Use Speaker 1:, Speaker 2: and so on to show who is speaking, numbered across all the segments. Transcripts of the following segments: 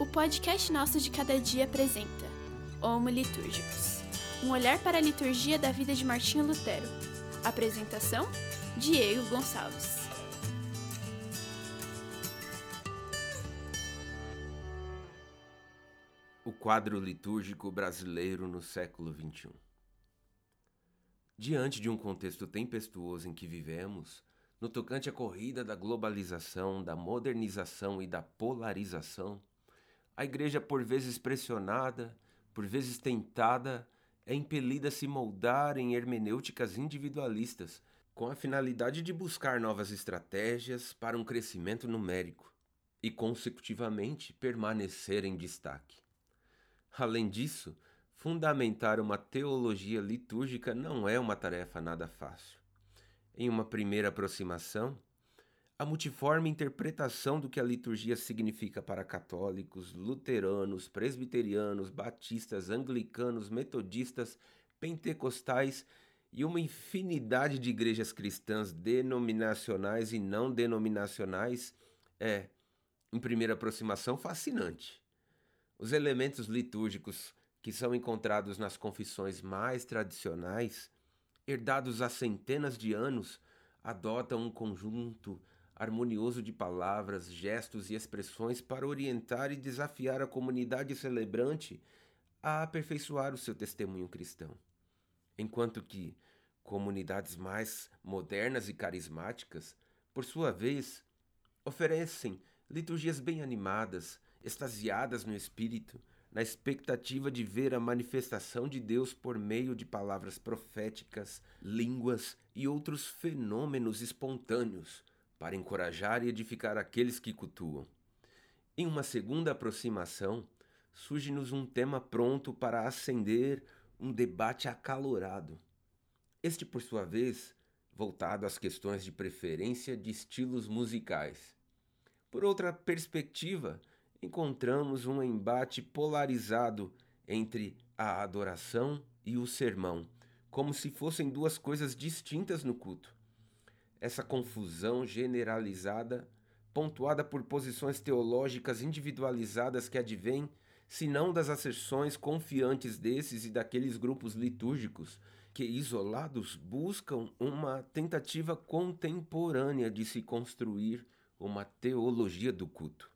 Speaker 1: O podcast Nosso de Cada Dia apresenta Homo Litúrgicos um olhar para a liturgia da vida de Martinho Lutero. Apresentação: Diego Gonçalves.
Speaker 2: O quadro litúrgico brasileiro no século XXI. Diante de um contexto tempestuoso em que vivemos, no tocante à corrida da globalização, da modernização e da polarização, a igreja, por vezes pressionada, por vezes tentada, é impelida a se moldar em hermenêuticas individualistas, com a finalidade de buscar novas estratégias para um crescimento numérico e, consecutivamente, permanecer em destaque. Além disso, fundamentar uma teologia litúrgica não é uma tarefa nada fácil. Em uma primeira aproximação, a multiforme interpretação do que a liturgia significa para católicos, luteranos, presbiterianos, batistas, anglicanos, metodistas, pentecostais e uma infinidade de igrejas cristãs denominacionais e não denominacionais é, em primeira aproximação, fascinante. Os elementos litúrgicos que são encontrados nas confissões mais tradicionais, herdados há centenas de anos, adotam um conjunto harmonioso de palavras, gestos e expressões para orientar e desafiar a comunidade celebrante a aperfeiçoar o seu testemunho cristão. Enquanto que comunidades mais modernas e carismáticas, por sua vez, oferecem liturgias bem animadas, extasiadas no espírito, na expectativa de ver a manifestação de Deus por meio de palavras proféticas, línguas e outros fenômenos espontâneos, para encorajar e edificar aqueles que cultuam. Em uma segunda aproximação, surge-nos um tema pronto para acender um debate acalorado. Este, por sua vez, voltado às questões de preferência de estilos musicais. Por outra perspectiva, encontramos um embate polarizado entre a adoração e o sermão, como se fossem duas coisas distintas no culto essa confusão generalizada, pontuada por posições teológicas individualizadas que advêm, se não das asserções confiantes desses e daqueles grupos litúrgicos que, isolados, buscam uma tentativa contemporânea de se construir uma teologia do culto.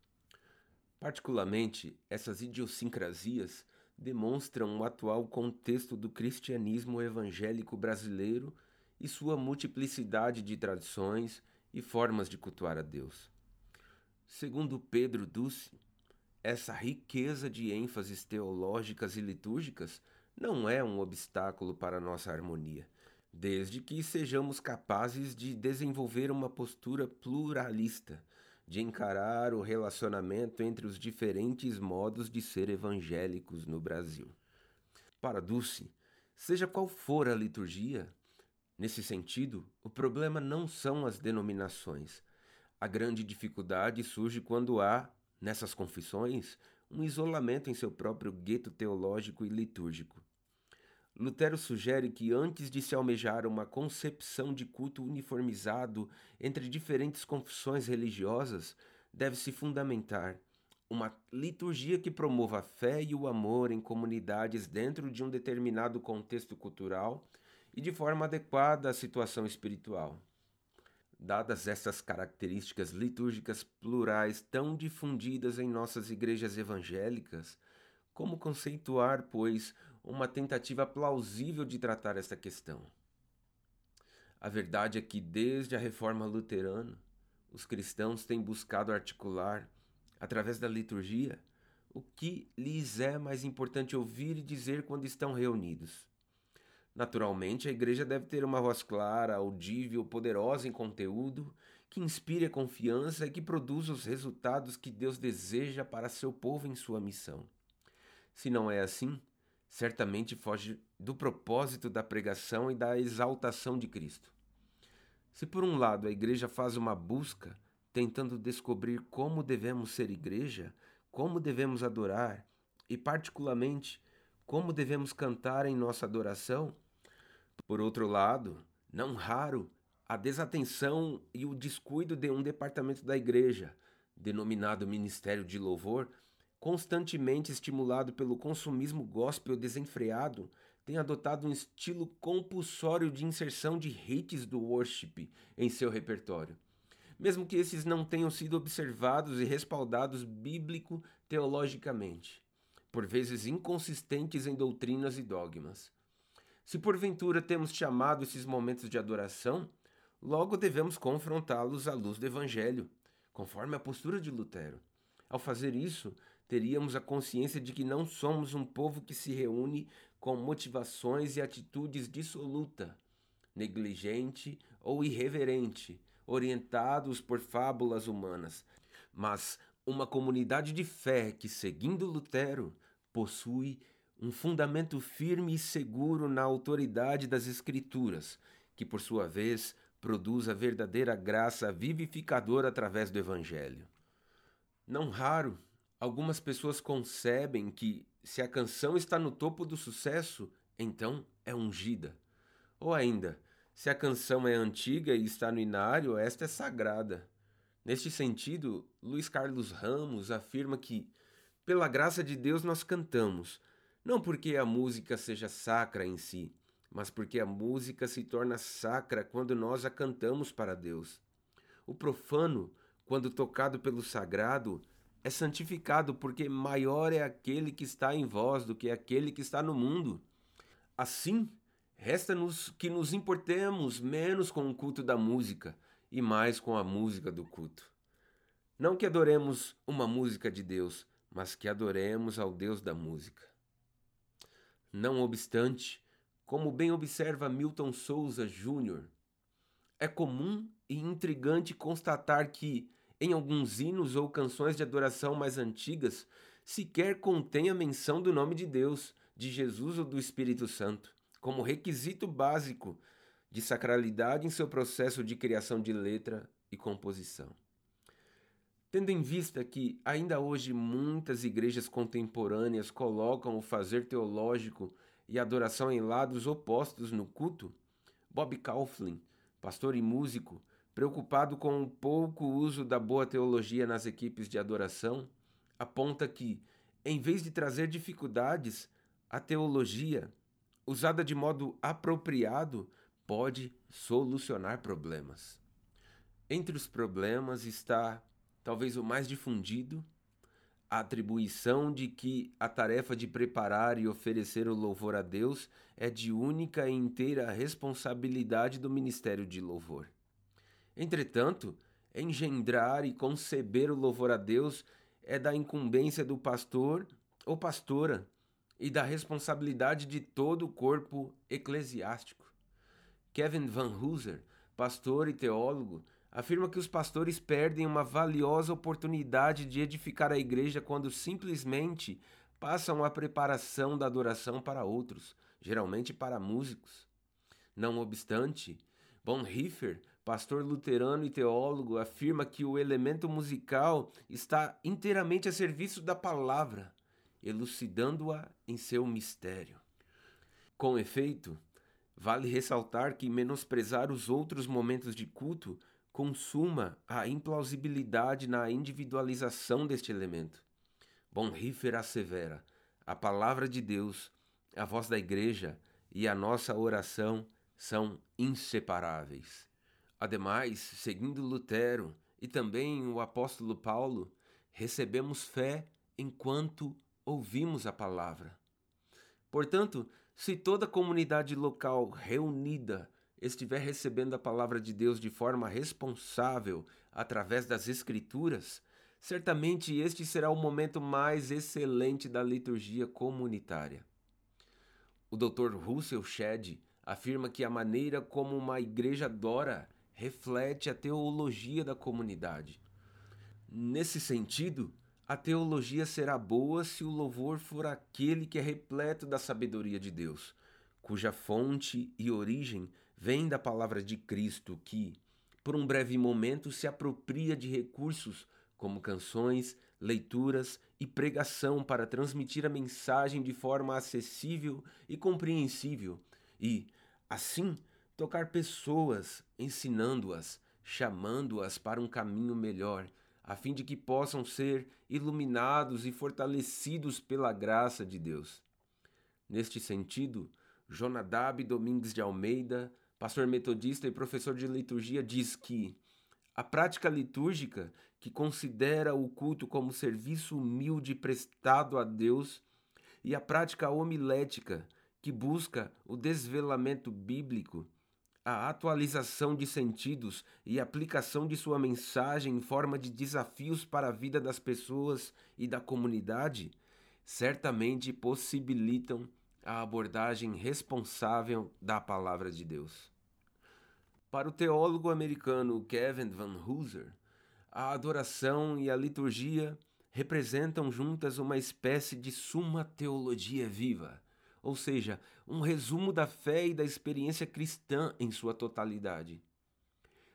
Speaker 2: Particularmente, essas idiosincrasias demonstram o atual contexto do cristianismo evangélico brasileiro e sua multiplicidade de tradições e formas de cultuar a Deus. Segundo Pedro Duce, essa riqueza de ênfases teológicas e litúrgicas não é um obstáculo para nossa harmonia, desde que sejamos capazes de desenvolver uma postura pluralista, de encarar o relacionamento entre os diferentes modos de ser evangélicos no Brasil. Para Dulce, seja qual for a liturgia, Nesse sentido, o problema não são as denominações. A grande dificuldade surge quando há, nessas confissões, um isolamento em seu próprio gueto teológico e litúrgico. Lutero sugere que antes de se almejar uma concepção de culto uniformizado entre diferentes confissões religiosas, deve-se fundamentar uma liturgia que promova a fé e o amor em comunidades dentro de um determinado contexto cultural e de forma adequada à situação espiritual. Dadas essas características litúrgicas plurais tão difundidas em nossas igrejas evangélicas, como conceituar, pois, uma tentativa plausível de tratar esta questão? A verdade é que, desde a reforma luterana, os cristãos têm buscado articular, através da liturgia, o que lhes é mais importante ouvir e dizer quando estão reunidos. Naturalmente, a igreja deve ter uma voz clara, audível, poderosa em conteúdo, que inspire a confiança e que produza os resultados que Deus deseja para seu povo em sua missão. Se não é assim, certamente foge do propósito da pregação e da exaltação de Cristo. Se por um lado a igreja faz uma busca, tentando descobrir como devemos ser igreja, como devemos adorar e, particularmente, como devemos cantar em nossa adoração, por outro lado, não raro, a desatenção e o descuido de um departamento da igreja, denominado Ministério de Louvor, constantemente estimulado pelo consumismo gospel desenfreado, tem adotado um estilo compulsório de inserção de hits do worship em seu repertório. Mesmo que esses não tenham sido observados e respaldados bíblico-teologicamente, por vezes inconsistentes em doutrinas e dogmas. Se porventura temos chamado esses momentos de adoração, logo devemos confrontá-los à luz do Evangelho, conforme a postura de Lutero. Ao fazer isso, teríamos a consciência de que não somos um povo que se reúne com motivações e atitudes dissoluta, negligente ou irreverente, orientados por fábulas humanas, mas uma comunidade de fé que, seguindo Lutero, possui um fundamento firme e seguro na autoridade das Escrituras, que, por sua vez, produz a verdadeira graça vivificadora através do Evangelho. Não raro, algumas pessoas concebem que, se a canção está no topo do sucesso, então é ungida. Ou ainda, se a canção é antiga e está no inário, esta é sagrada. Neste sentido, Luiz Carlos Ramos afirma que, pela graça de Deus, nós cantamos, não porque a música seja sacra em si, mas porque a música se torna sacra quando nós a cantamos para Deus. O profano, quando tocado pelo sagrado, é santificado porque maior é aquele que está em vós do que aquele que está no mundo. Assim, resta-nos que nos importemos menos com o culto da música e mais com a música do culto. Não que adoremos uma música de Deus, mas que adoremos ao Deus da música. Não obstante, como bem observa Milton Souza Jr., é comum e intrigante constatar que, em alguns hinos ou canções de adoração mais antigas, sequer contém a menção do nome de Deus, de Jesus ou do Espírito Santo, como requisito básico de sacralidade em seu processo de criação de letra e composição. Tendo em vista que ainda hoje muitas igrejas contemporâneas colocam o fazer teológico e adoração em lados opostos no culto, Bob Kauflin, pastor e músico, preocupado com o pouco uso da boa teologia nas equipes de adoração, aponta que, em vez de trazer dificuldades, a teologia, usada de modo apropriado, pode solucionar problemas. Entre os problemas está talvez o mais difundido, a atribuição de que a tarefa de preparar e oferecer o louvor a Deus é de única e inteira responsabilidade do ministério de louvor. Entretanto, engendrar e conceber o louvor a Deus é da incumbência do pastor ou pastora e da responsabilidade de todo o corpo eclesiástico. Kevin Van Hooser, pastor e teólogo, afirma que os pastores perdem uma valiosa oportunidade de edificar a igreja quando simplesmente passam a preparação da adoração para outros, geralmente para músicos. Não obstante, Bonhoeffer, pastor luterano e teólogo, afirma que o elemento musical está inteiramente a serviço da palavra, elucidando-a em seu mistério. Com efeito, vale ressaltar que menosprezar os outros momentos de culto consuma a implausibilidade na individualização deste elemento. Bonhoeffer assevera: a palavra de Deus, a voz da igreja e a nossa oração são inseparáveis. Ademais, seguindo Lutero e também o apóstolo Paulo, recebemos fé enquanto ouvimos a palavra. Portanto, se toda a comunidade local reunida estiver recebendo a palavra de Deus de forma responsável através das Escrituras, certamente este será o momento mais excelente da liturgia comunitária. O Dr. Russell Shedd afirma que a maneira como uma igreja adora reflete a teologia da comunidade. Nesse sentido, a teologia será boa se o louvor for aquele que é repleto da sabedoria de Deus, cuja fonte e origem vem da palavra de Cristo que, por um breve momento, se apropria de recursos como canções, leituras e pregação para transmitir a mensagem de forma acessível e compreensível e, assim, tocar pessoas, ensinando-as, chamando-as para um caminho melhor, a fim de que possam ser iluminados e fortalecidos pela graça de Deus. Neste sentido, Jonadab Domingues de Almeida, pastor metodista e professor de liturgia, diz que a prática litúrgica, que considera o culto como serviço humilde prestado a Deus, e a prática homilética, que busca o desvelamento bíblico, a atualização de sentidos e aplicação de sua mensagem em forma de desafios para a vida das pessoas e da comunidade, certamente possibilitam a abordagem responsável da palavra de Deus. Para o teólogo americano Kevin Van Hooser, a adoração e a liturgia representam juntas uma espécie de suma teologia viva ou seja, um resumo da fé e da experiência cristã em sua totalidade.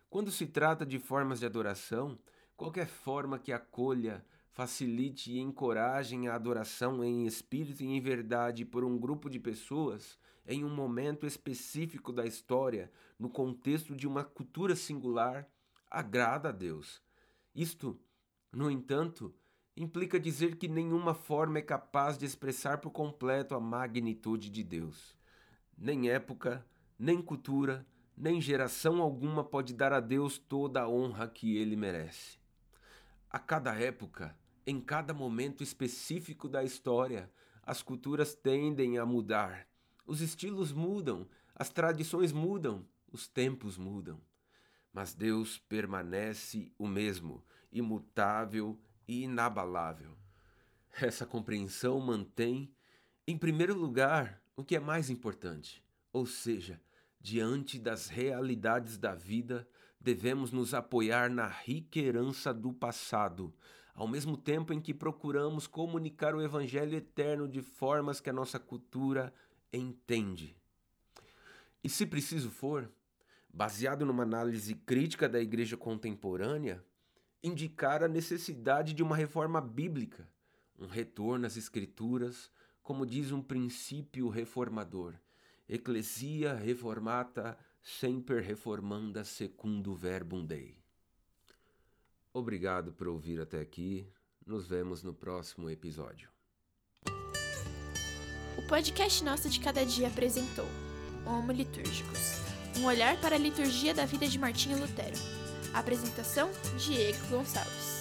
Speaker 2: Quando se trata de formas de adoração, qualquer forma que acolha, facilite e encoraje a adoração em espírito e em verdade por um grupo de pessoas, em um momento específico da história, no contexto de uma cultura singular, agrada a Deus. Isto, no entanto, implica dizer que nenhuma forma é capaz de expressar por completo a magnitude de Deus. Nem época, nem cultura, nem geração alguma pode dar a Deus toda a honra que ele merece. A cada época, em cada momento específico da história, as culturas tendem a mudar. Os estilos mudam, as tradições mudam, os tempos mudam. Mas Deus permanece o mesmo, imutável e inabalável. Essa compreensão mantém, em primeiro lugar, o que é mais importante, ou seja, diante das realidades da vida, devemos nos apoiar na rica herança do passado, ao mesmo tempo em que procuramos comunicar o Evangelho eterno de formas que a nossa cultura entende. E se preciso for, baseado numa análise crítica da igreja contemporânea, indicar a necessidade de uma reforma bíblica, um retorno às Escrituras, como diz um princípio reformador. Ecclesia reformata semper reformanda secundum verbum Dei. Obrigado por ouvir até aqui. Nos vemos no próximo episódio.
Speaker 1: Podcast Nossa de Cada Dia apresentou Homo Litúrgicos um olhar para a liturgia da vida de Martinho Lutero. Apresentação: Diego Gonçalves.